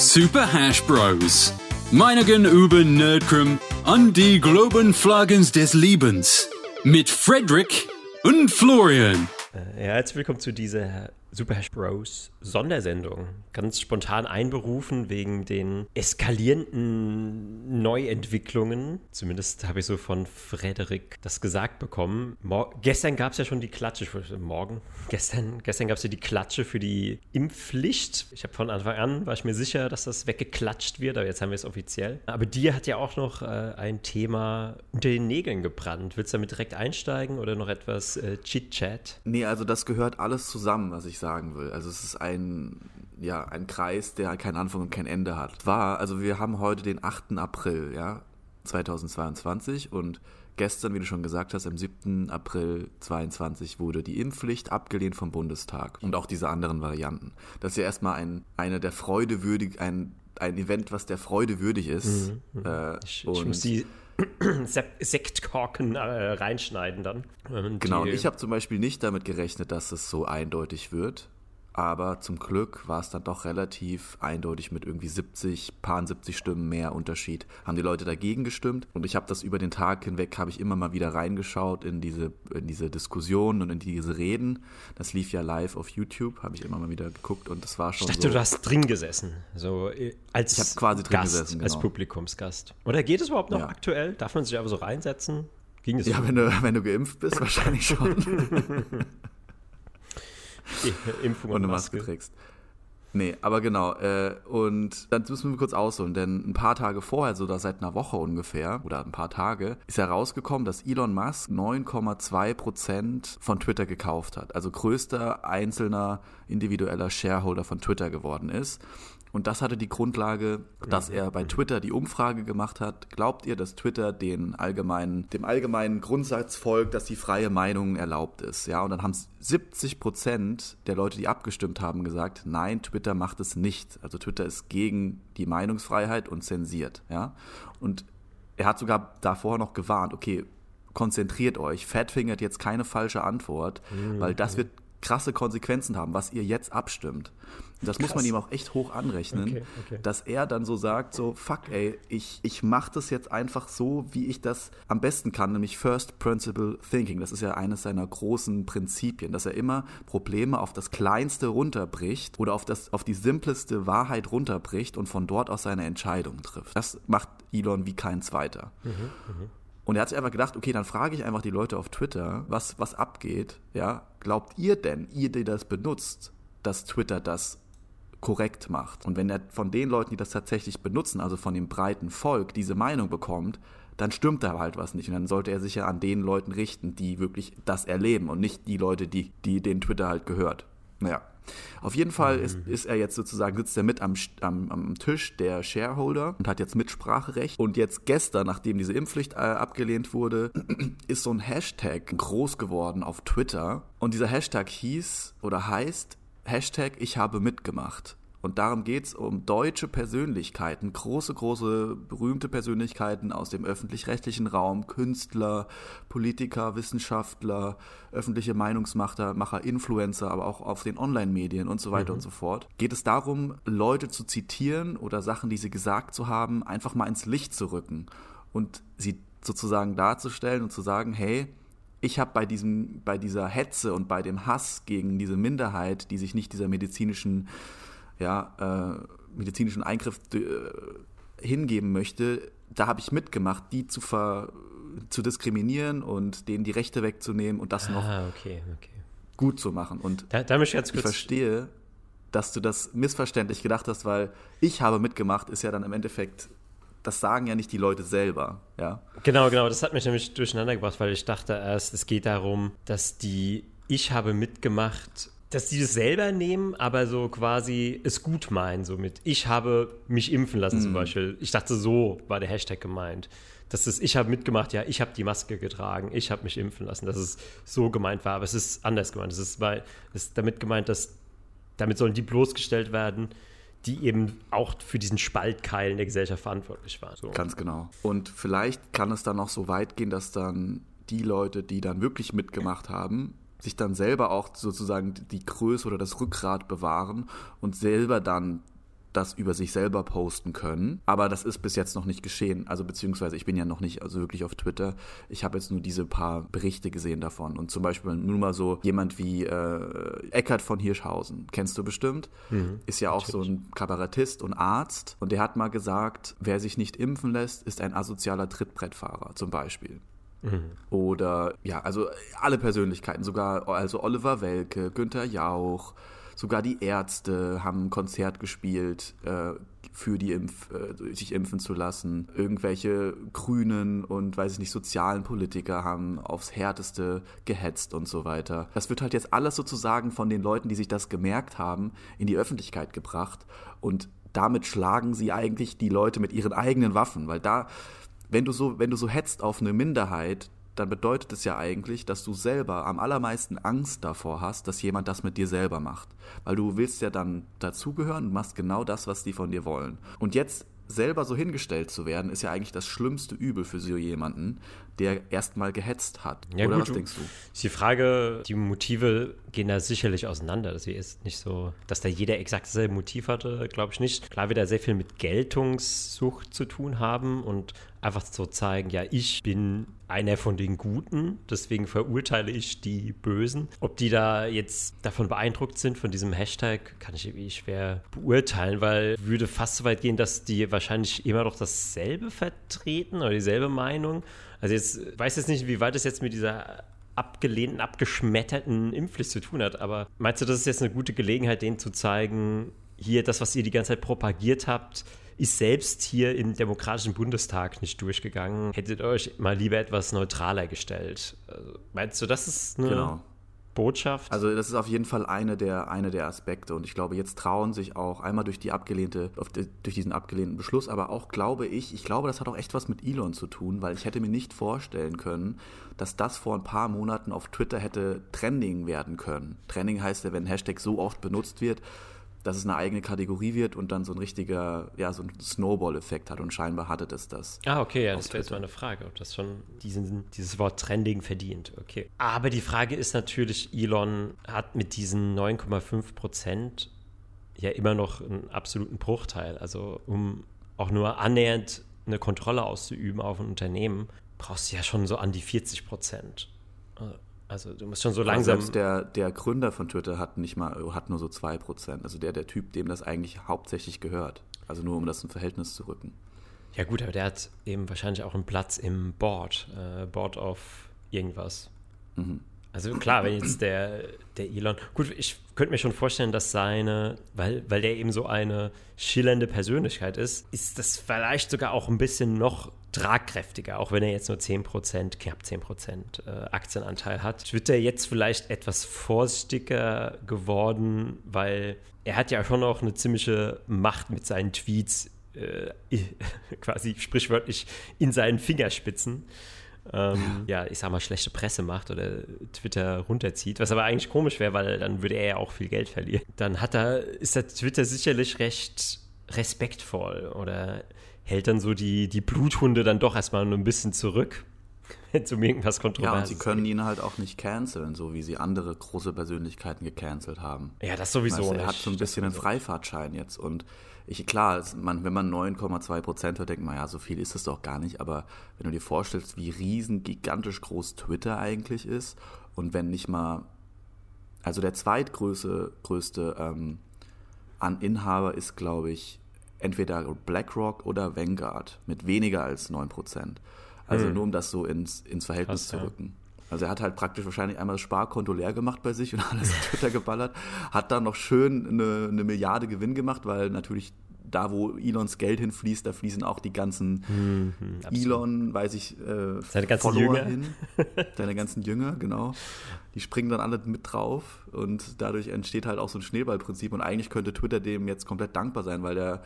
Super Hash Bros. Meinigen über Nerdcrim an die Globen Flaggens des Lebens. Mit Frederick und Florian. Ja, herzlich willkommen zu dieser Super Hash Bros Sondersendung. Ganz spontan einberufen wegen den eskalierenden Neuentwicklungen. Zumindest habe ich so von Frederik das gesagt bekommen. Mor gestern gab es ja schon die Klatsche, morgen, gestern, gestern gab es ja die Klatsche für die Impfpflicht. Ich habe von Anfang an, war ich mir sicher, dass das weggeklatscht wird, aber jetzt haben wir es offiziell. Aber dir hat ja auch noch äh, ein Thema unter den Nägeln gebrannt. Willst du damit direkt einsteigen oder noch etwas äh, Chit-Chat? Nee, also das gehört alles zusammen, was ich sagen will. Also es ist ein, ja, ein Kreis, der keinen Anfang und kein Ende hat. War, also wir haben heute den 8. April, ja, 2022 und gestern, wie du schon gesagt hast, am 7. April 2022 wurde die Impfpflicht abgelehnt vom Bundestag und auch diese anderen Varianten. Das ist ja erstmal ein, eine der Freude würdig, ein, ein Event, was der Freude würdig ist. Mhm, äh, ich, ich muss die Sektkorken äh, reinschneiden dann. Genau, und ich habe zum Beispiel nicht damit gerechnet, dass es so eindeutig wird. Aber zum Glück war es dann doch relativ eindeutig mit irgendwie 70, paar 70 Stimmen mehr Unterschied. Haben die Leute dagegen gestimmt und ich habe das über den Tag hinweg, habe ich immer mal wieder reingeschaut in diese, in diese Diskussionen und in diese Reden. Das lief ja live auf YouTube, habe ich immer mal wieder geguckt und das war schon Ich dachte, so, du hast drin gesessen, so äh, als Ich habe quasi drin Gast, gesessen, als genau. Publikumsgast. Oder geht es überhaupt noch Ja. aktuell? Darf man sich einfach so reinsetzen? Ging es Ja, so? wenn du, wenn du geimpft bist, wahrscheinlich schon. Impfung und und eine Maske Maske. trägst. Nee, aber genau. Äh, und dann müssen wir kurz ausholen, denn ein paar Tage vorher, so da seit einer Woche ungefähr, oder ein paar Tage, ist herausgekommen, dass Elon Musk 9,2 Prozent von Twitter gekauft hat. Also größter einzelner individueller Shareholder von Twitter geworden ist. Und das hatte die Grundlage, dass er bei Twitter die Umfrage gemacht hat. Glaubt ihr, dass Twitter den allgemeinen, dem allgemeinen Grundsatz folgt, dass die freie Meinung erlaubt ist? Ja, und dann haben 70 Prozent der Leute, die abgestimmt haben, gesagt, nein, Twitter macht es nicht. Also Twitter ist gegen die Meinungsfreiheit und zensiert. Ja, und er hat sogar davor noch gewarnt, okay, konzentriert euch, fatfingert jetzt keine falsche Antwort, weil das wird krasse Konsequenzen haben, was ihr jetzt abstimmt. Und das muss man Krass. ihm auch echt hoch anrechnen, Okay, okay. dass er dann so sagt, so, fuck ey, ich, ich mache das jetzt einfach so, wie ich das am besten kann, nämlich First Principle Thinking. Das ist ja eines seiner großen Prinzipien, dass er immer Probleme auf das Kleinste runterbricht oder auf, das, auf die simpleste Wahrheit runterbricht und von dort aus seine Entscheidung trifft. Das macht Elon wie kein zweiter. Und er hat sich einfach gedacht, okay, dann frage ich einfach die Leute auf Twitter, was, was abgeht. Ja, glaubt ihr denn, ihr, die das benutzt, dass Twitter das korrekt macht? Und wenn er von den Leuten, die das tatsächlich benutzen, also von dem breiten Volk, diese Meinung bekommt, dann stimmt da halt was nicht. Und dann sollte er sich ja an den Leuten richten, die wirklich das erleben und nicht die Leute, die, die den Twitter halt gehört. Naja. Auf jeden Fall ist, ist er jetzt sozusagen, sitzt er mit am, am, am Tisch der Shareholder und hat jetzt Mitspracherecht. Und jetzt gestern, nachdem diese Impfpflicht äh, abgelehnt wurde, ist so ein Hashtag groß geworden auf Twitter. Und dieser Hashtag hieß oder heißt Hashtag Ich habe mitgemacht. Und darum geht es um deutsche Persönlichkeiten, große, große, berühmte Persönlichkeiten aus dem öffentlich-rechtlichen Raum, Künstler, Politiker, Wissenschaftler, öffentliche Meinungsmacher, Macher, Influencer, aber auch auf den Online-Medien und so weiter und so fort. Geht es darum, Leute zu zitieren oder Sachen, die sie gesagt zu haben, einfach mal ins Licht zu rücken und sie sozusagen darzustellen und zu sagen, hey, ich habe bei diesem, bei dieser Hetze und bei dem Hass gegen diese Minderheit, die sich nicht dieser medizinischen, ja, äh, medizinischen Eingriff äh, hingeben möchte, da habe ich mitgemacht, die zu ver, zu diskriminieren und denen die Rechte wegzunehmen und das noch Ah, okay, okay. gut zu machen. Und Da, da ich jetzt ich verstehe, dass du das missverständlich gedacht hast, weil ich habe mitgemacht, ist ja dann im Endeffekt, das sagen ja nicht die Leute selber, ja. Genau, genau, das hat mich nämlich durcheinander gebracht, weil ich dachte erst, es geht darum, dass die Ich habe mitgemacht, dass die das selber nehmen, aber so quasi es gut meinen, so mit Ich habe mich impfen lassen zum Beispiel. Ich dachte, so war der Hashtag gemeint. Dass es Ich habe mitgemacht, ja, ich habe die Maske getragen, ich habe mich impfen lassen, dass es so gemeint war, aber es ist anders gemeint. Es ist, weil, es ist damit gemeint, dass damit sollen die bloßgestellt werden, die eben auch für diesen Spaltkeil in der Gesellschaft verantwortlich waren. So. Ganz genau. Und vielleicht kann es dann noch so weit gehen, dass dann die Leute, die dann wirklich mitgemacht haben, sich dann selber auch sozusagen die Größe oder das Rückgrat bewahren und selber dann das über sich selber posten können. Aber das ist bis jetzt noch nicht geschehen. Also beziehungsweise ich bin ja noch nicht also wirklich auf Twitter. Ich habe jetzt nur diese paar Berichte gesehen davon. Und zum Beispiel nur mal so jemand wie äh, Eckart von Hirschhausen, kennst du bestimmt, mhm, ist ja auch natürlich. so ein Kabarettist und Arzt. Und der hat mal gesagt, wer sich nicht impfen lässt, ist ein asozialer Trittbrettfahrer zum Beispiel. Mhm. Oder ja, also alle Persönlichkeiten, sogar also Oliver Welke, Günther Jauch, Sogar die Ärzte haben ein Konzert gespielt, äh, für die Impf, äh, sich impfen zu lassen. Irgendwelche grünen und, weiß ich nicht, sozialen Politiker haben aufs Härteste gehetzt und so weiter. Das wird halt jetzt alles sozusagen von den Leuten, die sich das gemerkt haben, in die Öffentlichkeit gebracht. Und damit schlagen sie eigentlich die Leute mit ihren eigenen Waffen, weil da, wenn du so, wenn du so hetzt auf eine Minderheit, dann bedeutet es ja eigentlich, dass du selber am allermeisten Angst davor hast, dass jemand das mit dir selber macht. Weil du willst ja dann dazugehören und machst genau das, was die von dir wollen. Und jetzt selber so hingestellt zu werden, ist ja eigentlich das schlimmste Übel für so jemanden, der erstmal gehetzt hat. Ja, Oder gut, was denkst du? Ist die Frage, die Motive gehen da sicherlich auseinander. Das ist nicht so, dass da jeder exakt dasselbe Motiv hatte, glaube ich nicht. Klar wird da sehr viel mit Geltungssucht zu tun haben und einfach so zeigen, ja, ich bin einer von den Guten, deswegen verurteile ich die Bösen. Ob die da jetzt davon beeindruckt sind, von diesem Hashtag, kann ich irgendwie schwer beurteilen, weil würde fast so weit gehen, dass die wahrscheinlich immer noch dasselbe vertreten oder dieselbe Meinung. Also jetzt weiß jetzt nicht, wie weit es jetzt mit dieser abgelehnten, abgeschmetterten Impfpflicht zu tun hat, aber meinst du, das ist jetzt eine gute Gelegenheit, denen zu zeigen, hier das, was ihr die ganze Zeit propagiert habt, ist selbst hier im Demokratischen Bundestag nicht durchgegangen. Hättet euch mal lieber etwas neutraler gestellt. Also, meinst du, das ist eine genau. Botschaft? Also das ist auf jeden Fall eine der, eine der Aspekte und ich glaube, jetzt trauen sich auch einmal durch die abgelehnte, durch diesen abgelehnten Beschluss, aber auch glaube ich, ich glaube, das hat auch echt was mit Elon zu tun, weil ich hätte mir nicht vorstellen können, dass das vor ein paar Monaten auf Twitter hätte Trending werden können. Trending heißt ja, wenn ein Hashtag so oft benutzt wird, dass es eine eigene Kategorie wird und dann so ein richtiger, ja, so ein Snowball-Effekt hat und scheinbar hatte das das. Ah, okay, ja, das wäre jetzt mal eine Frage, ob das schon diesen, dieses Wort Trending verdient. Okay. Aber die Frage ist natürlich, Elon hat mit diesen 9,5 Prozent ja immer noch einen absoluten Bruchteil. Also um auch nur annähernd eine Kontrolle auszuüben auf ein Unternehmen, brauchst du ja schon so an die 40 Prozent. Also du musst schon so langsam. Selbst der, der Gründer von Twitter hat nicht mal, hat nur so 2%. Also der, der Typ, dem das eigentlich hauptsächlich gehört. Also nur um das in Verhältnis zu rücken. Ja gut, aber der hat eben wahrscheinlich auch einen Platz im Board, äh, Board of irgendwas. Mhm. Also klar, wenn jetzt der, der Elon, gut, ich könnte mir schon vorstellen, dass seine, weil, weil der eben so eine schillernde Persönlichkeit ist, ist das vielleicht sogar auch ein bisschen noch tragkräftiger, auch wenn er jetzt nur 10%, knapp 10% äh, Aktienanteil hat. Wird er jetzt vielleicht etwas vorsichtiger geworden, weil er hat ja schon auch eine ziemliche Macht mit seinen Tweets, äh, quasi sprichwörtlich in seinen Fingerspitzen ähm, ja, ich sag mal, schlechte Presse macht oder Twitter runterzieht, was aber eigentlich komisch wäre, weil dann würde er ja auch viel Geld verlieren. Dann hat er, ist der Twitter sicherlich recht respektvoll oder hält dann so die, die Bluthunde dann doch erstmal nur ein bisschen zurück, wenn es um irgendwas Kontroverses Ja, und sie können ihn halt auch nicht canceln, so wie sie andere große Persönlichkeiten gecancelt haben. Ja, das sowieso weißt, Er hat so ein bisschen einen Freifahrtschein jetzt und ich, klar, man, wenn man 9,2 Prozent hört, denkt man, ja, so viel ist es doch gar nicht. Aber wenn du dir vorstellst, wie riesen, gigantisch groß Twitter eigentlich ist und wenn nicht mal, also der zweitgrößte größte, ähm, an Inhaber ist, glaube ich, entweder BlackRock oder Vanguard mit weniger als 9 Prozent. Also hm. nur um das so ins, ins Verhältnis Krass, zu rücken. Also er hat halt praktisch wahrscheinlich einmal das Sparkonto leer gemacht bei sich und alles auf Twitter geballert, hat dann noch schön eine, eine Milliarde Gewinn gemacht, weil natürlich da, wo Elons Geld hinfließt, da fließen auch die ganzen mhm, Elon, weiß ich, äh, seine ganzen Jünger hin. Seine ganzen Jünger, genau. Die springen dann alle mit drauf und dadurch entsteht halt auch so ein Schneeballprinzip und eigentlich könnte Twitter dem jetzt komplett dankbar sein, weil der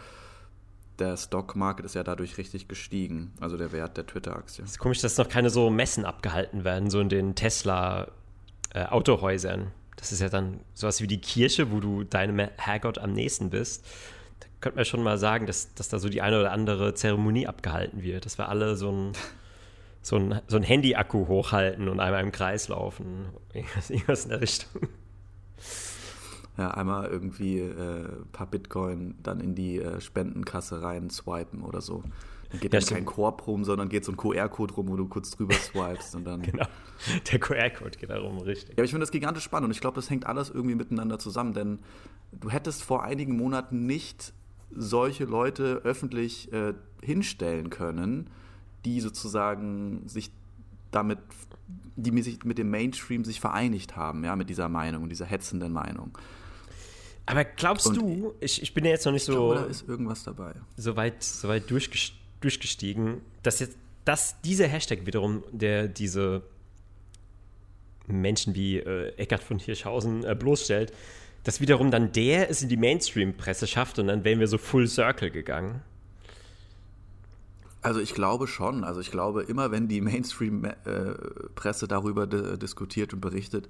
der Stock-Market ist ja dadurch richtig gestiegen, also der Wert der Twitter-Aktie. Es ist komisch, dass noch keine so Messen abgehalten werden, so in den Tesla-Autohäusern. Äh, das ist ja dann sowas wie die Kirche, wo du deinem Herrgott am nächsten bist. Da könnte man schon mal sagen, dass, dass da so die eine oder andere Zeremonie abgehalten wird, dass wir alle so ein, so ein, so ein Handy-Akku hochhalten und einmal im Kreis laufen. Irgendwas in der Richtung. Ja, einmal irgendwie äh, ein paar Bitcoin dann in die äh, Spendenkasse rein swipen oder so. Dann geht Ja, dann kein. Korb rum, sondern geht so ein QR-Code rum, wo du kurz drüber swipest und dann. Genau. Der QR-Code geht darum, richtig. Ja, aber ich finde das gigantisch spannend und ich glaube, das hängt alles irgendwie miteinander zusammen, denn du hättest vor einigen Monaten nicht solche Leute öffentlich äh, hinstellen können, die sozusagen sich damit, die mit sich mit dem Mainstream sich vereinigt haben, ja, mit dieser Meinung und dieser hetzenden Meinung. Aber glaubst Und du, ich, ich bin ja jetzt noch nicht Ich glaube, so, da ist irgendwas dabei. so weit, so weit durchges- durchgestiegen, dass jetzt dass dieser Hashtag wiederum, der diese Menschen wie äh, Eckart von Hirschhausen äh, bloßstellt, dass wiederum dann der es in die Mainstream-Presse schafft und dann wären wir so full circle gegangen. Also ich glaube schon. Also ich glaube, immer wenn die Mainstream-Presse darüber di- diskutiert und berichtet,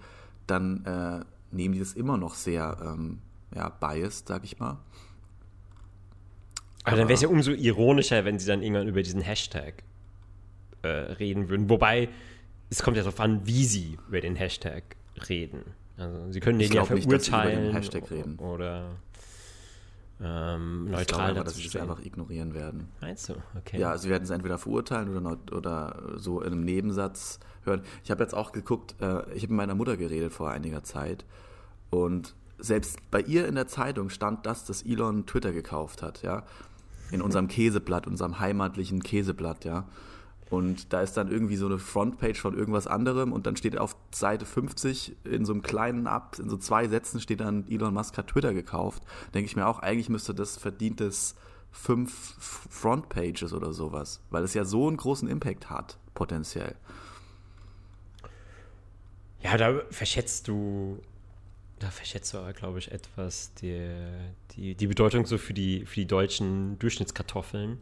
dann äh, nehmen die das immer noch sehr ähm, ja, biased, sag ich mal. Aber dann wäre es ja umso ironischer, wenn sie dann irgendwann über diesen Hashtag äh, reden würden. Wobei, es kommt ja darauf an, wie sie über den Hashtag reden. Also sie können den ja glaub nicht, über den verurteilen Hashtag reden. oder ähm, Ich glaube neutral einfach, dass sie es einfach ignorieren werden. Meinst du? Okay. Ja, sie werden es entweder verurteilen oder, oder so in einem Nebensatz hören. Ich habe jetzt auch geguckt, äh, ich habe mit meiner Mutter geredet vor einiger Zeit und selbst bei ihr in der Zeitung stand das, dass Elon Twitter gekauft hat, ja. In unserem Käseblatt, unserem heimatlichen Käseblatt, ja. Und da ist dann irgendwie so eine Frontpage von irgendwas anderem und dann steht auf Seite 50 in so einem kleinen Ab, in so zwei Sätzen steht dann, Elon Musk hat Twitter gekauft. Denke ich mir auch, eigentlich müsste das verdientes fünf Frontpages oder sowas, weil es ja so einen großen Impact hat, potenziell. Ja, da verschätzt du, da verschätzt du aber, glaube ich, etwas die, die, die Bedeutung so für die, für die deutschen Durchschnittskartoffeln.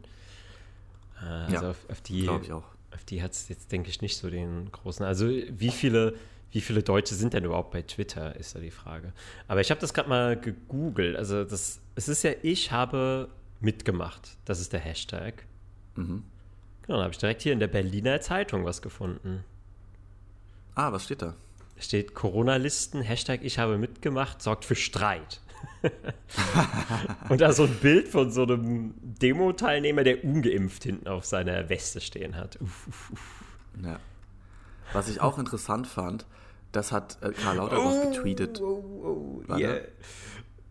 Äh, also Ja, auf, auf die, Glaube ich auch. auf die hat es jetzt, denke ich, nicht so den großen. Also wie viele, wie viele Deutsche sind denn überhaupt bei Twitter, ist da die Frage. Aber ich habe das gerade mal gegoogelt. Also das, es ist ja, ich habe mitgemacht. Das ist der Hashtag. Mhm. Genau, da habe ich direkt hier in der Berliner Zeitung was gefunden. Ah, was steht da? Steht Corona-Listen, Hashtag ich habe mitgemacht, sorgt für Streit. und da so ein Bild von so einem Demo-Teilnehmer, der ungeimpft hinten auf seiner Weste stehen hat. Uff, uff, uff. Ja. Was ich auch interessant fand, das hat äh, Karl Lauterbach getweetet. Warte. Yeah.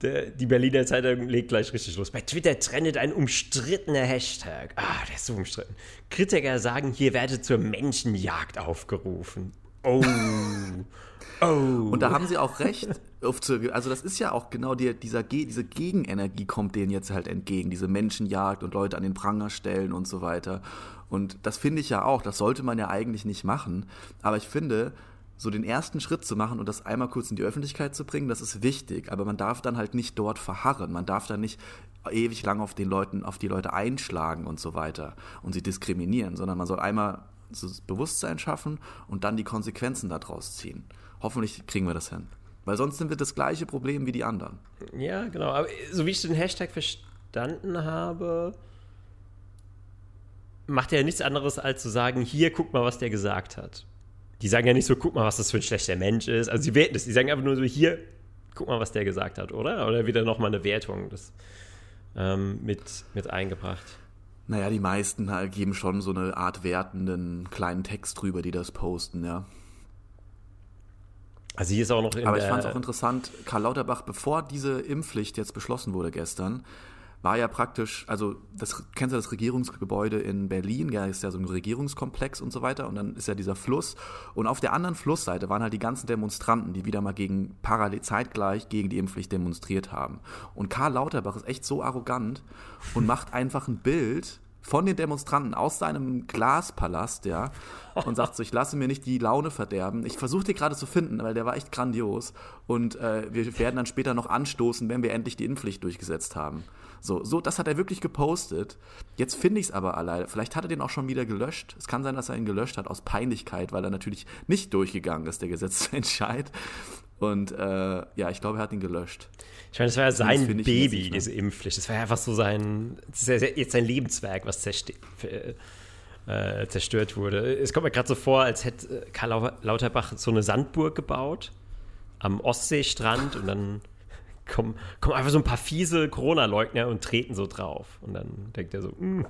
Der, die Berliner Zeitung legt gleich richtig los. Bei Twitter trendet ein umstrittener Hashtag. Ah, der ist so umstritten. Kritiker sagen, hier werde zur Menschenjagd aufgerufen. Oh. Oh. Und da haben sie auch recht. Also das ist ja auch genau die, dieser, diese Gegenenergie kommt denen jetzt halt entgegen. Diese Menschenjagd und Leute an den Pranger stellen und so weiter. Und das finde ich ja auch, das sollte man ja eigentlich nicht machen. Aber ich finde, so den ersten Schritt zu machen und das einmal kurz in die Öffentlichkeit zu bringen, das ist wichtig. Aber man darf dann halt nicht dort verharren. Man darf dann nicht ewig lang auf den Leuten, auf die Leute einschlagen und so weiter und sie diskriminieren, sondern man soll einmal Bewusstsein schaffen und dann die Konsequenzen daraus ziehen. Hoffentlich kriegen wir das hin. Weil sonst sind wir das gleiche Problem wie die anderen. Ja, genau. Aber so wie ich den Hashtag verstanden habe, macht er ja nichts anderes, als zu sagen, hier, guck mal, was der gesagt hat. Die sagen ja nicht so, guck mal, was das für ein schlechter Mensch ist. Also sie werten das. Die sagen einfach nur so, hier, guck mal, was der gesagt hat, oder? Oder wieder nochmal eine Wertung das, ähm, mit, mit eingebracht. Naja, die meisten halt geben schon so eine Art wertenden kleinen Text drüber, die das posten, ja. Also hier ist auch noch Aber ich fand es auch interessant, Karl Lauterbach, bevor diese Impfpflicht jetzt beschlossen wurde gestern, war ja praktisch, also das kennst du das Regierungsgebäude in Berlin, ja, ist ja so ein Regierungskomplex und so weiter. Und dann ist ja dieser Fluss. Und auf der anderen Flussseite waren halt die ganzen Demonstranten, die wieder mal gegen parallel zeitgleich gegen die Impfpflicht demonstriert haben. Und Karl Lauterbach ist echt so arrogant und macht einfach ein Bild von den Demonstranten aus seinem Glaspalast, ja, und sagt so, ich lasse mir nicht die Laune verderben. Ich versuche den gerade zu finden, weil der war echt grandios. Und äh, wir werden dann später noch anstoßen, wenn wir endlich die Impfpflicht durchgesetzt haben. So, so, das hat er wirklich gepostet. Jetzt finde ich es aber alleine. Vielleicht hat er den auch schon wieder gelöscht. Es kann sein, dass er ihn gelöscht hat aus Peinlichkeit, weil er natürlich nicht durchgegangen ist, der Gesetzentscheid. Und äh, ja, ich glaube, er hat ihn gelöscht. Ich meine, das war ja sein Baby, ne? diese Impfpflicht. Das war ja einfach so sein, das ist ja jetzt sein Lebenswerk, was äh, zerstört wurde. Es kommt mir gerade so vor, als hätte Karl Lau- Lauterbach so eine Sandburg gebaut am Ostseestrand und dann kommen, kommen einfach so ein paar fiese Corona-Leugner und treten so drauf. Und dann denkt er so, mm.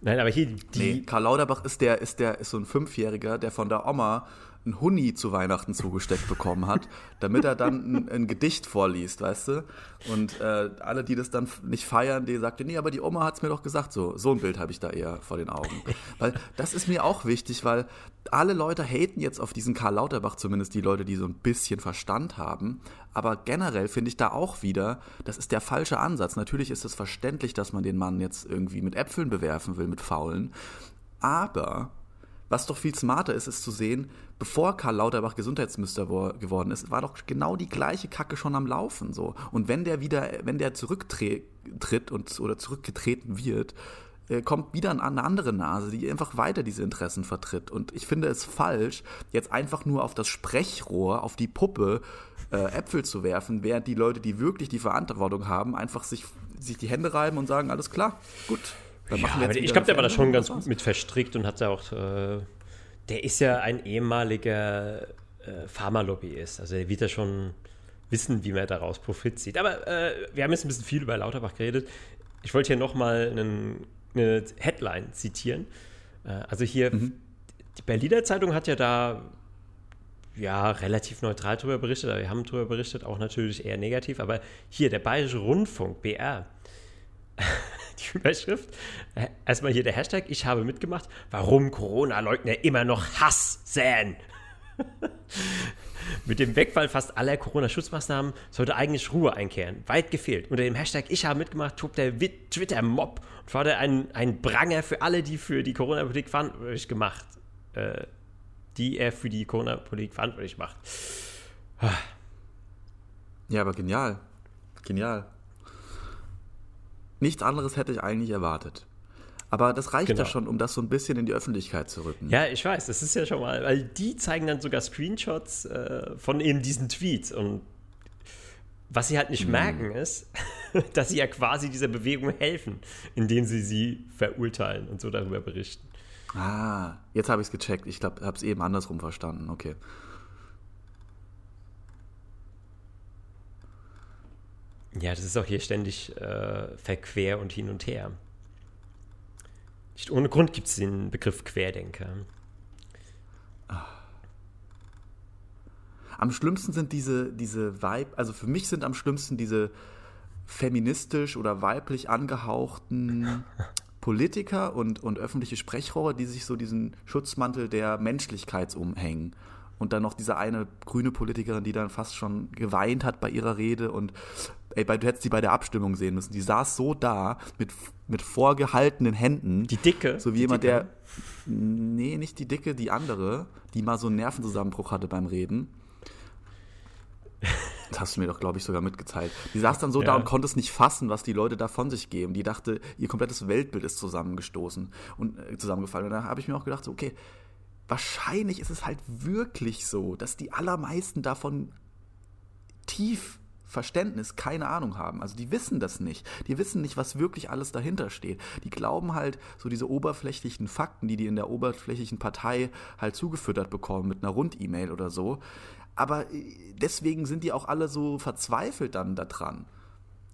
Nein, aber hier die. Nee, Karl Lauterbach ist der, ist der, ist so ein Fünfjähriger, der von der Oma ein Huni zu Weihnachten zugesteckt bekommen hat, damit er dann ein, ein Gedicht vorliest, weißt du? Und äh, alle, die das dann nicht feiern, die sagten, nee, aber die Oma hat es mir doch gesagt, so, so ein Bild habe ich da eher vor den Augen. Weil das ist mir auch wichtig, weil alle Leute haten jetzt auf diesen Karl Lauterbach, zumindest die Leute, die so ein bisschen Verstand haben. Aber generell finde ich da auch wieder, das ist der falsche Ansatz. Natürlich ist es verständlich, dass man den Mann jetzt irgendwie mit Äpfeln bewerfen will, mit Faulen. Aber was doch viel smarter ist, ist zu sehen, bevor Karl Lauterbach Gesundheitsminister geworden ist, war doch genau die gleiche Kacke schon am Laufen. So. Und wenn der wieder, wenn der zurücktritt und, oder zurückgetreten wird, äh, kommt wieder eine andere Nase, die einfach weiter diese Interessen vertritt. Und ich finde es falsch, jetzt einfach nur auf das Sprechrohr, auf die Puppe äh, Äpfel zu werfen, während die Leute, die wirklich die Verantwortung haben, einfach sich, sich die Hände reiben und sagen, alles klar, gut, ja, ich glaube, der war da schon ganz gut mit verstrickt und hat ja auch. Äh, der ist ja ein ehemaliger äh, Pharmalobbyist. Also der wird ja schon wissen, wie man daraus Profit zieht. Aber äh, wir haben jetzt ein bisschen viel über Lauterbach geredet. Ich wollte hier nochmal eine Headline zitieren. Äh, also hier, mhm. die Berliner Zeitung hat ja da ja, relativ neutral darüber berichtet, wir haben darüber berichtet, auch natürlich eher negativ, aber hier, der Bayerische Rundfunk, BR, Überschrift. Äh, erstmal hier der Hashtag, ich habe mitgemacht. Warum Corona-Leugner immer noch Hass säen? Mit dem Wegfall fast aller Corona-Schutzmaßnahmen sollte eigentlich Ruhe einkehren. Weit gefehlt. Unter dem Hashtag Ich habe mitgemacht, tobt der Twitter-Mob und fordert einen, einen Pranger für alle, die für die Corona-Politik verantwortlich gemacht. Äh, die er für die Corona-Politik verantwortlich macht. Ja, aber genial. Genial. Nichts anderes hätte ich eigentlich erwartet. Aber das reicht genau. ja schon, um das so ein bisschen in die Öffentlichkeit zu rücken. Ja, ich weiß, das ist ja schon mal, weil die zeigen dann sogar Screenshots äh, von eben diesen Tweets. Und was sie halt nicht hm. merken ist, dass sie ja quasi dieser Bewegung helfen, indem sie sie verurteilen und so darüber berichten. Ah, jetzt habe ich es gecheckt. Ich glaube, habe es eben andersrum verstanden. Okay. Ja, das ist auch hier ständig äh, verquer und hin und her. Nicht ohne Grund gibt es den Begriff Querdenker. Am schlimmsten sind diese, diese Vibe, also für mich sind am schlimmsten diese feministisch oder weiblich angehauchten Politiker und, und öffentliche Sprechrohre, die sich so diesen Schutzmantel der Menschlichkeit umhängen. Und dann noch diese eine grüne Politikerin, die dann fast schon geweint hat bei ihrer Rede und ey, du hättest die bei der Abstimmung sehen müssen. Die saß so da mit, mit vorgehaltenen Händen. Die dicke? So wie jemand, der. Nee, nicht die dicke, die andere, die mal so einen Nervenzusammenbruch hatte beim Reden. Das hast du mir doch, glaube ich, sogar mitgeteilt. Die saß dann so ja. da und konnte es nicht fassen, was die Leute da von sich geben. Die dachte, ihr komplettes Weltbild ist zusammengestoßen und äh, zusammengefallen. Und da habe ich mir auch gedacht, so, okay, wahrscheinlich ist es halt wirklich so, dass die allermeisten davon tief Verständnis, keine Ahnung haben. Also die wissen das nicht. Die wissen nicht, was wirklich alles dahinter steht. Die glauben halt so diese oberflächlichen Fakten, die die in der oberflächlichen Partei halt zugefüttert bekommen mit einer Rund-E-Mail oder so. Aber äh, deswegen sind die auch alle so verzweifelt dann daran.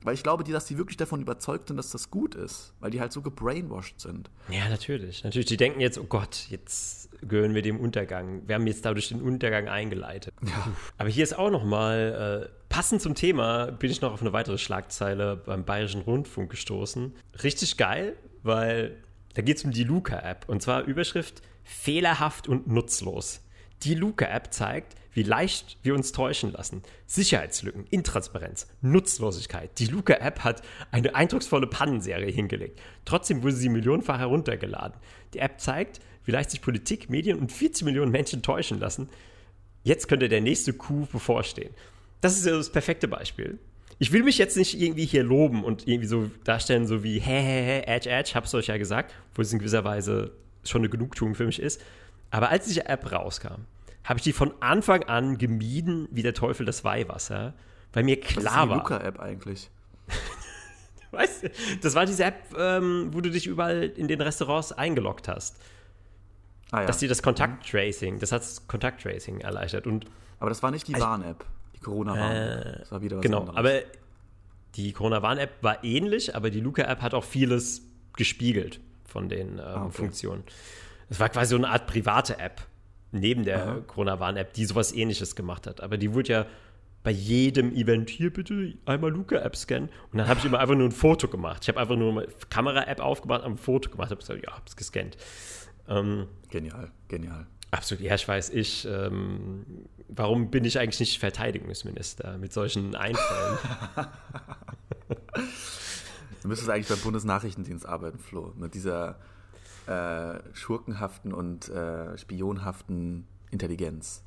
Weil ich glaube, die, dass die wirklich davon überzeugt sind, dass das gut ist, weil die halt so gebrainwashed sind. Ja, natürlich. Natürlich, die denken jetzt, oh Gott, jetzt gehören wir dem Untergang. Wir haben jetzt dadurch den Untergang eingeleitet. Ja. Aber hier ist auch nochmal, äh, passend zum Thema, bin ich noch auf eine weitere Schlagzeile beim Bayerischen Rundfunk gestoßen. Richtig geil, weil da geht es um die Luca-App. Und zwar Überschrift fehlerhaft und nutzlos. Die Luca-App zeigt, wie leicht wir uns täuschen lassen. Sicherheitslücken, Intransparenz, Nutzlosigkeit. Die Luca-App hat eine eindrucksvolle Pannenserie hingelegt. Trotzdem wurde sie millionenfach heruntergeladen. Die App zeigt, wie leicht sich Politik, Medien und 40 Millionen Menschen täuschen lassen. Jetzt könnte der nächste Coup bevorstehen. Das ist ja das perfekte Beispiel. Ich will mich jetzt nicht irgendwie hier loben und irgendwie so darstellen, so wie, hä, hä, hä, Edge, Edge, hab's euch ja gesagt, wo es in gewisser Weise schon eine Genugtuung für mich ist. Aber als diese App rauskam, habe ich die von Anfang an gemieden wie der Teufel das Weihwasser, weil mir klar war. Was ist die Luca-App eigentlich? weißt du, das war diese App, ähm, wo du dich überall in den Restaurants eingeloggt hast. Ah, ja. Dass dir das Kontakttracing, das hat das Kontakttracing erleichtert. Und Aber das war nicht die also, Warn-App. Die Corona-Warn-App. Äh, das war wieder was genau, anderes. aber die Corona-Warn-App war ähnlich, aber die Luca-App hat auch vieles gespiegelt von den ähm, Ah, okay. Funktionen. Es war quasi so eine Art private App neben der Aha. Corona-Warn-App, die sowas ähnliches gemacht hat. Aber die wurde ja bei jedem Event hier bitte einmal Luca-App scannen. Und dann habe ich immer einfach nur ein Foto gemacht. Ich habe einfach nur eine Kamera-App aufgemacht, ein Foto gemacht, habe gesagt, ja, habe es gescannt. Ähm, Genial, genial. Absolut, ja, ich weiß, ich, ähm, warum bin ich eigentlich nicht Verteidigungsminister mit solchen Einfällen? Du müsstest eigentlich beim Bundesnachrichtendienst arbeiten, Flo. Mit dieser äh, schurkenhaften und äh, spionhaften Intelligenz.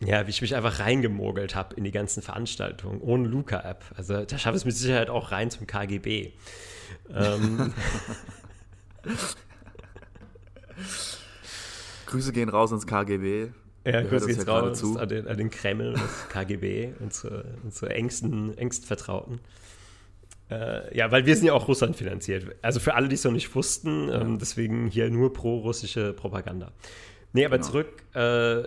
ja, wie ich mich einfach reingemogelt habe in die ganzen Veranstaltungen, ohne Luca-App. Also da schaffe ich es mit Sicherheit auch rein zum KGB. Ähm, Grüße gehen raus ins KGB. ja, ja gerade raus zu. an den, an den Kreml, das KGB, unsere, unsere engsten, engsten Vertrauten. Äh, ja, weil wir sind ja auch Russland finanziert. Also für alle, die es noch nicht wussten, ähm, deswegen hier nur pro-russische Propaganda. Nee, aber Genau. zurück, äh,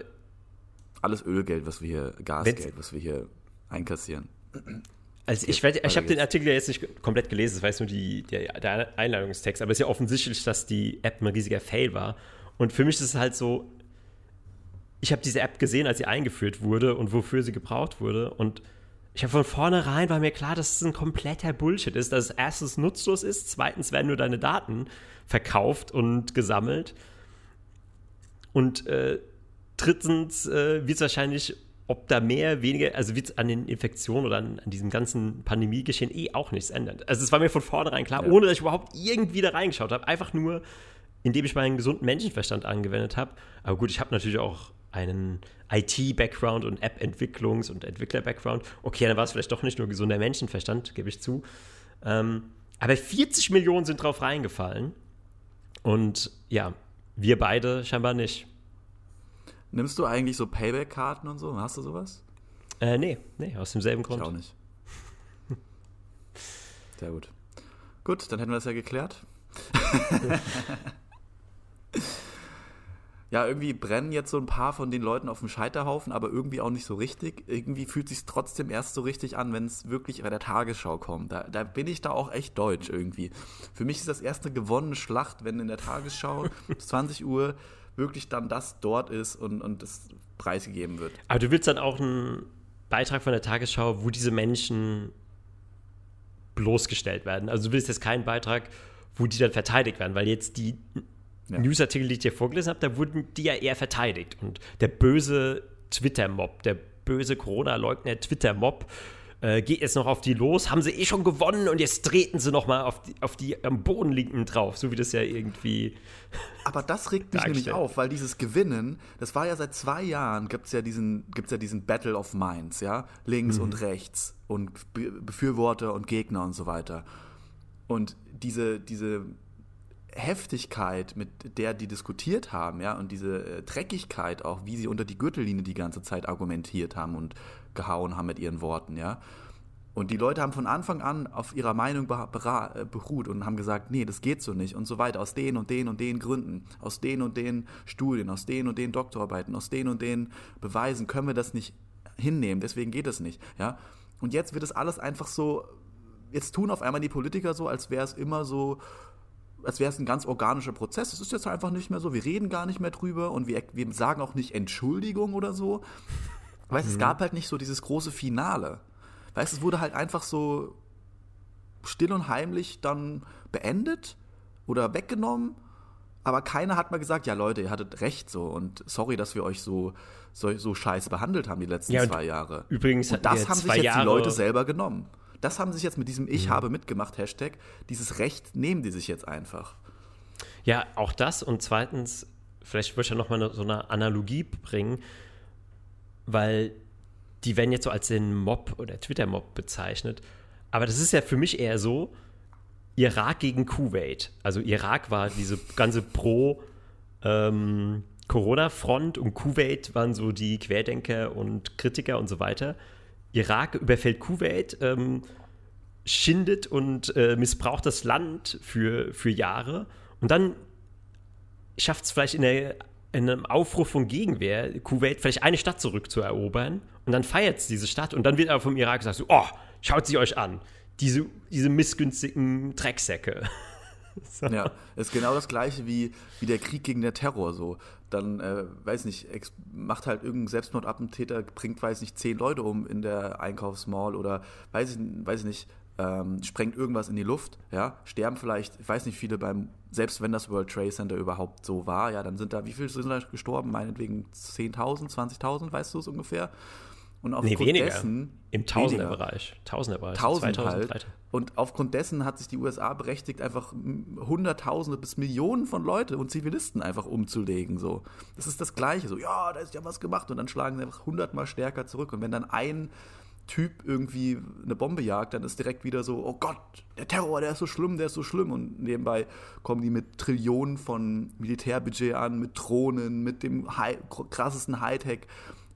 Alles Ölgeld, was wir hier, Gasgeld, was wir hier einkassieren. Also ich, ich weiter habe den. Artikel ja jetzt nicht komplett gelesen, das war jetzt nur die, der, der Einladungstext, aber es ist ja offensichtlich, dass die App ein riesiger Fail war. Und für mich ist es halt so, ich habe diese App gesehen, als sie eingeführt wurde und wofür sie gebraucht wurde. Und ich habe von vornherein, war mir klar, dass es ein kompletter Bullshit ist, dass es erstens nutzlos ist, zweitens werden nur deine Daten verkauft und gesammelt. Und äh, drittens äh, wird es wahrscheinlich, ob da mehr, weniger, also wird es an den Infektionen oder an, an diesem ganzen Pandemiegeschehen eh auch nichts ändern. Also es war mir von vornherein klar, Ja. ohne dass ich überhaupt irgendwie da reingeschaut habe. Einfach nur, indem ich meinen gesunden Menschenverstand angewendet habe. Aber gut, ich habe natürlich auch einen IT-Background und App-Entwicklungs- und Entwickler-Background. Okay, dann war es vielleicht doch nicht nur gesunder Menschenverstand, gebe ich zu. Ähm, aber 40 Millionen sind drauf reingefallen. Und ja, wir beide scheinbar nicht. Nimmst du eigentlich so Payback-Karten und so? Hast du sowas? Äh, nee, nee, aus demselben Ich Grund. auch nicht. Sehr gut. Gut, dann hätten wir das ja geklärt. ja, irgendwie brennen jetzt so ein paar von den Leuten auf dem Scheiterhaufen, aber irgendwie auch nicht so richtig. Irgendwie fühlt sich trotzdem erst so richtig an, wenn es wirklich bei der Tagesschau kommt. Da, da bin ich da auch echt deutsch irgendwie. Für mich ist das erst eine gewonnene Schlacht, wenn in der Tagesschau bis 20 Uhr wirklich dann das dort ist und, und das preisgegeben wird. Aber du willst dann auch einen Beitrag von der Tagesschau, wo diese Menschen bloßgestellt werden. Also du willst jetzt keinen Beitrag, wo die dann verteidigt werden, weil jetzt die Ja. Newsartikel, die ich dir vorgelesen habe, da wurden die ja eher verteidigt. Und der böse Twitter-Mob, der böse Corona-Leugner Twitter-Mob äh, geht jetzt noch auf die los, haben sie eh schon gewonnen und jetzt treten sie noch mal auf die, auf die am Boden liegenden drauf, so wie das ja irgendwie Aber das regt mich nämlich auf, weil dieses Gewinnen, das war ja seit zwei Jahren, gibt es ja, diesen, gibt's ja diesen Battle of Minds, ja, links und rechts und Be Befürworter und Gegner und so weiter. Und diese, diese Heftigkeit, mit der die diskutiert haben, ja, und diese äh, Dreckigkeit auch, wie sie unter die Gürtellinie die ganze Zeit argumentiert haben und gehauen haben mit ihren Worten, ja. Und die Leute haben von Anfang an auf ihrer Meinung äh, beruht und haben gesagt, nee, das geht so nicht und so weiter, aus den und den und den Gründen, aus den und den Studien, aus den und den Doktorarbeiten, aus den und den Beweisen können wir das nicht hinnehmen, deswegen geht es nicht, ja. Und jetzt wird es alles einfach so, jetzt tun auf einmal die Politiker so, als wäre es immer so, als wäre es ein ganz organischer Prozess. Es ist jetzt einfach nicht mehr so, wir reden gar nicht mehr drüber und wir, wir sagen auch nicht Entschuldigung oder so. Weißt, es gab halt nicht so dieses große Finale. Weißt, es wurde halt einfach so still und heimlich dann beendet oder weggenommen. Aber keiner hat mal gesagt, ja Leute, ihr hattet recht so und sorry, dass wir euch so, so, so scheiße behandelt haben die letzten Ja, zwei Jahre. übrigens und das haben sich jetzt Jahre- die Leute selber genommen. Das haben sich jetzt mit diesem Ich habe mitgemacht Hashtag, dieses Recht nehmen die sich jetzt einfach. Ja, auch das und zweitens, vielleicht würde ich ja nochmal so eine Analogie bringen, weil die werden jetzt so als den Mob oder Twitter-Mob bezeichnet. Aber das ist ja für mich eher so, Irak gegen Kuwait. Also Irak war diese ganze Pro- ähm, Corona-Front und Kuwait waren so die Querdenker und Kritiker und so weiter. Irak überfällt Kuwait, ähm, schindet und äh, missbraucht das Land für, für Jahre. Und dann schafft es vielleicht in der in einem Aufruf von Gegenwehr Kuwait vielleicht eine Stadt zurückzuerobern. Und dann feiert es diese Stadt. Und dann wird aber vom Irak gesagt so, oh, schaut sie euch an, diese, diese missgünstigen Drecksäcke. so. Ja, ist genau das gleiche wie, wie der Krieg gegen den Terror so. Dann, äh, weiß nicht, macht halt irgendein Selbstmordattentäter, bringt, weiß nicht, zehn Leute um in der Einkaufsmall oder weiß ich, weiß ich nicht, ähm, sprengt irgendwas in die Luft, ja, sterben vielleicht, ich weiß nicht, viele beim, selbst wenn das World Trade Center überhaupt so war, ja, dann sind da, wie viele sind da gestorben? Meinetwegen 10.000, 20.000, weißt du es ungefähr? Und aufgrund nee, weniger. dessen. Im Tausenderbereich. Tausenderbereich. Tausend 2000 halt. Und aufgrund dessen hat sich die USA berechtigt, einfach Hunderttausende bis Millionen von Leute und Zivilisten einfach umzulegen. So. Das ist das Gleiche. So, ja, da ist ja was gemacht. Und dann schlagen sie einfach hundertmal stärker zurück. Und wenn dann ein Typ irgendwie eine Bombe jagt, dann ist direkt wieder so, oh Gott, der Terror, der ist so schlimm, der ist so schlimm. Und nebenbei kommen die mit Trillionen von Militärbudget an, mit Drohnen, mit dem High, krassesten Hightech.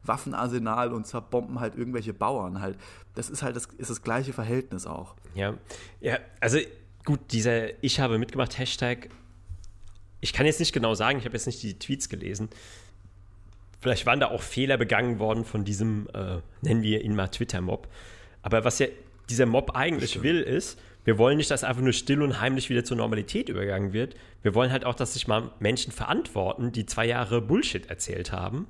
Waffenarsenal und zerbomben halt irgendwelche Bauern halt. Das ist halt das, ist das gleiche Verhältnis auch. Ja, ja, also gut, dieser Ich habe mitgemacht Hashtag, ich kann jetzt nicht genau sagen, ich habe jetzt nicht die Tweets gelesen, Vielleicht waren da auch Fehler begangen worden von diesem, äh, nennen wir ihn mal Twitter-Mob. Aber was ja dieser Mob eigentlich Bestimmt. will, ist, wir wollen nicht, dass einfach nur still und heimlich wieder zur Normalität übergangen wird. Wir wollen halt auch, dass sich mal Menschen verantworten, die zwei Jahre Bullshit erzählt haben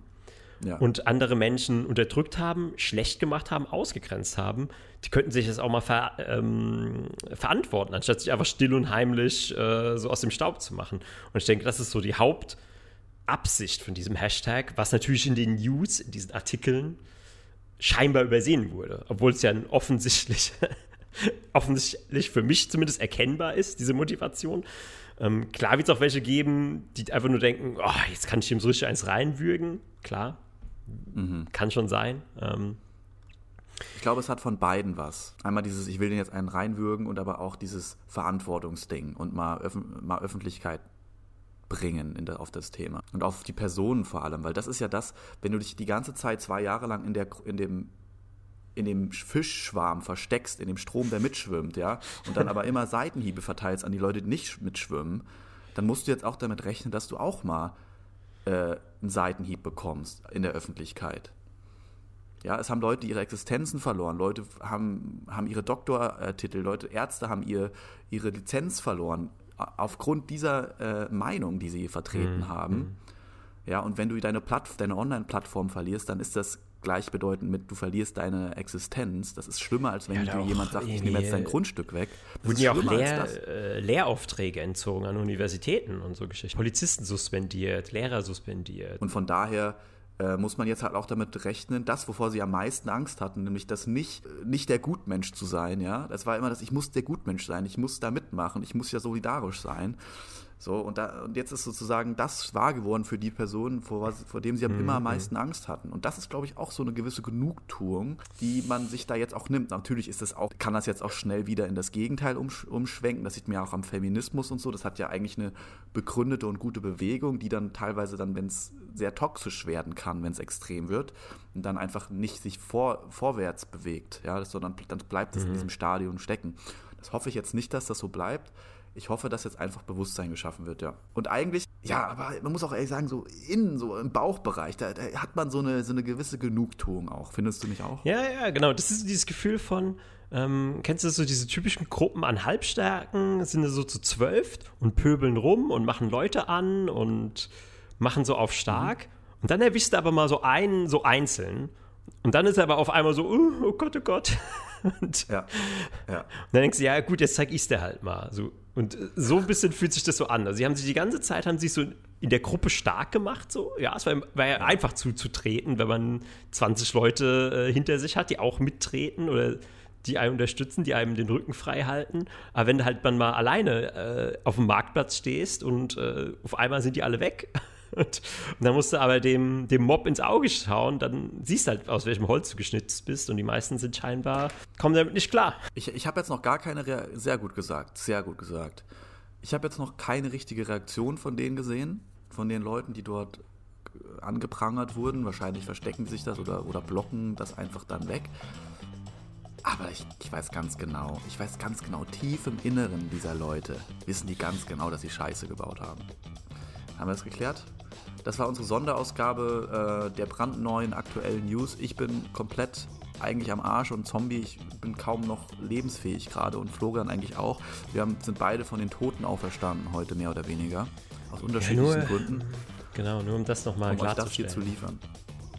ja. und andere Menschen unterdrückt haben, schlecht gemacht haben, ausgegrenzt haben. Die könnten sich das auch mal ver, ähm, verantworten, anstatt sich einfach still und heimlich äh, so aus dem Staub zu machen. Und ich denke, das ist so die Haupt- Absicht von diesem Hashtag, was natürlich in den News, in diesen Artikeln scheinbar übersehen wurde, obwohl es ja offensichtlich, offensichtlich für mich zumindest erkennbar ist, diese Motivation. Ähm, klar wird es auch welche geben, die einfach nur denken, oh, jetzt kann ich ihm so richtig eins reinwürgen. Klar, mhm. kann schon sein. Ähm, ich glaube, es hat von beiden was. Einmal dieses, ich will den jetzt einen reinwürgen und aber auch dieses Verantwortungsding und mal, Öf mal Öffentlichkeit bringen in der, auf das Thema und auf die Personen vor allem, weil das ist ja das, wenn du dich die ganze Zeit zwei Jahre lang in, der, in dem in dem Fischschwarm versteckst, in dem Strom, der mitschwimmt, ja, und dann aber immer Seitenhiebe verteilst an die Leute, die nicht mitschwimmen, dann musst du jetzt auch damit rechnen, dass du auch mal äh, einen Seitenhieb bekommst in der Öffentlichkeit. Ja, es haben Leute ihre Existenzen verloren, Leute haben, haben ihre Doktortitel, Leute, Ärzte haben ihr, ihre Lizenz verloren aufgrund dieser äh, Meinung, die sie vertreten mhm. haben. Mhm. Ja, und wenn du deine, deine Online-Plattform verlierst, dann ist das gleichbedeutend mit, du verlierst deine Existenz. Das ist schlimmer, als wenn ja, dir jemand sagt, ich nehme jetzt dein Grundstück weg. Das wurden ja auch Lehr, äh, Lehraufträge entzogen an Universitäten und so Geschichten. Polizisten suspendiert, Lehrer suspendiert. Und von daher äh, muss man jetzt halt auch damit rechnen, das, wovor sie am meisten Angst hatten, nämlich das nicht, nicht der Gutmensch zu sein, ja. Das war immer das, ich muss der Gutmensch sein, ich muss da mitmachen, ich muss ja solidarisch sein. So, und, da, und jetzt ist sozusagen das wahr geworden für die Person, vor, vor dem sie mhm. immer am meisten Angst hatten. Und das ist, glaube ich, auch so eine gewisse Genugtuung, die man sich da jetzt auch nimmt. Natürlich ist das auch, kann das jetzt auch schnell wieder in das Gegenteil umsch umschwenken. Das sieht man ja auch am Feminismus und so. Das hat ja eigentlich eine begründete und gute Bewegung, die dann teilweise dann, wenn es sehr toxisch werden kann, wenn es extrem wird und dann einfach nicht sich vor, vorwärts bewegt, ja, sondern dann bleibt es mhm. in diesem Stadion stecken. Das hoffe ich jetzt nicht, dass das so bleibt ich hoffe, dass jetzt einfach Bewusstsein geschaffen wird, ja. Und eigentlich, ja, aber man muss auch ehrlich sagen, so innen, so im Bauchbereich, da, da, hat man so eine, so eine gewisse Genugtuung auch. Findest du nicht auch? Ja, ja, genau. Das ist dieses Gefühl von, ähm, kennst du so diese typischen Gruppen an Halbstärken, sind so zu zwölf und pöbeln rum und machen Leute an und machen so auf stark. Mhm. Und dann erwischst du aber mal so einen so einzeln. Und dann ist er aber auf einmal so, oh, oh Gott, oh Gott. Und, ja, ja. und dann denkst du, ja gut, jetzt zeig ich's dir halt mal. So, und so ein bisschen fühlt sich das so an. Also sie haben sich die ganze Zeit haben sich so in der Gruppe stark gemacht. So. Ja, es war, war ja einfach zuzutreten, wenn man 20 Leute äh, hinter sich hat, die auch mittreten oder die einen unterstützen, die einem den Rücken frei halten. Aber wenn du halt dann mal alleine äh, auf dem Marktplatz stehst und äh, auf einmal sind die alle weg und, dann musst du aber dem, dem Mob ins Auge schauen, dann siehst du halt, aus welchem Holz du geschnitzt bist. Und die meisten sind scheinbar, kommen damit nicht klar. Ich, ich habe jetzt noch gar keine, Re sehr gut gesagt, sehr gut gesagt. Ich habe jetzt noch keine richtige Reaktion von denen gesehen, von den Leuten, die dort äh, angeprangert wurden. Wahrscheinlich verstecken sich das oder, oder blocken das einfach dann weg. Aber ich, ich, weiß ganz genau, ich weiß ganz genau, tief im Inneren dieser Leute wissen die ganz genau, dass sie Scheiße gebaut haben. Haben wir das geklärt? Das war unsere Sonderausgabe äh, der brandneuen aktuellen News. Ich bin komplett eigentlich am Arsch und Zombie, ich bin kaum noch lebensfähig gerade und Florian eigentlich auch. Wir haben, sind beide von den Toten auferstanden heute, mehr oder weniger. Aus unterschiedlichsten nur- Gründen, Genau, nur um das nochmal um euch das hier klarzustellen. zu liefern.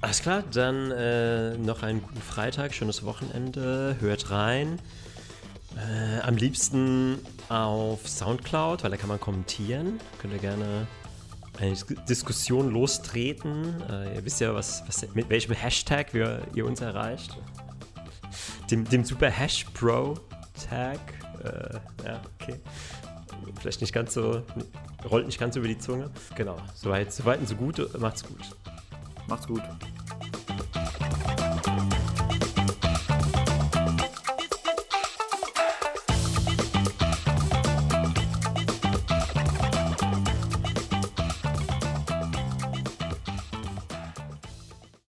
Alles klar, dann äh, noch einen guten Freitag, schönes Wochenende. Hört rein. Äh, am liebsten auf Soundcloud, weil da kann man kommentieren. Könnt ihr gerne eine Dis Diskussion lostreten. Äh, ihr wisst ja, was, was, mit welchem Hashtag wir, ihr uns erreicht. Dem, dem Super Hash Pro Tag. Äh, ja, okay. Vielleicht nicht ganz so, rollt nicht ganz über die Zunge. Genau, soweit, soweit und so gut. Macht's gut. Macht's gut.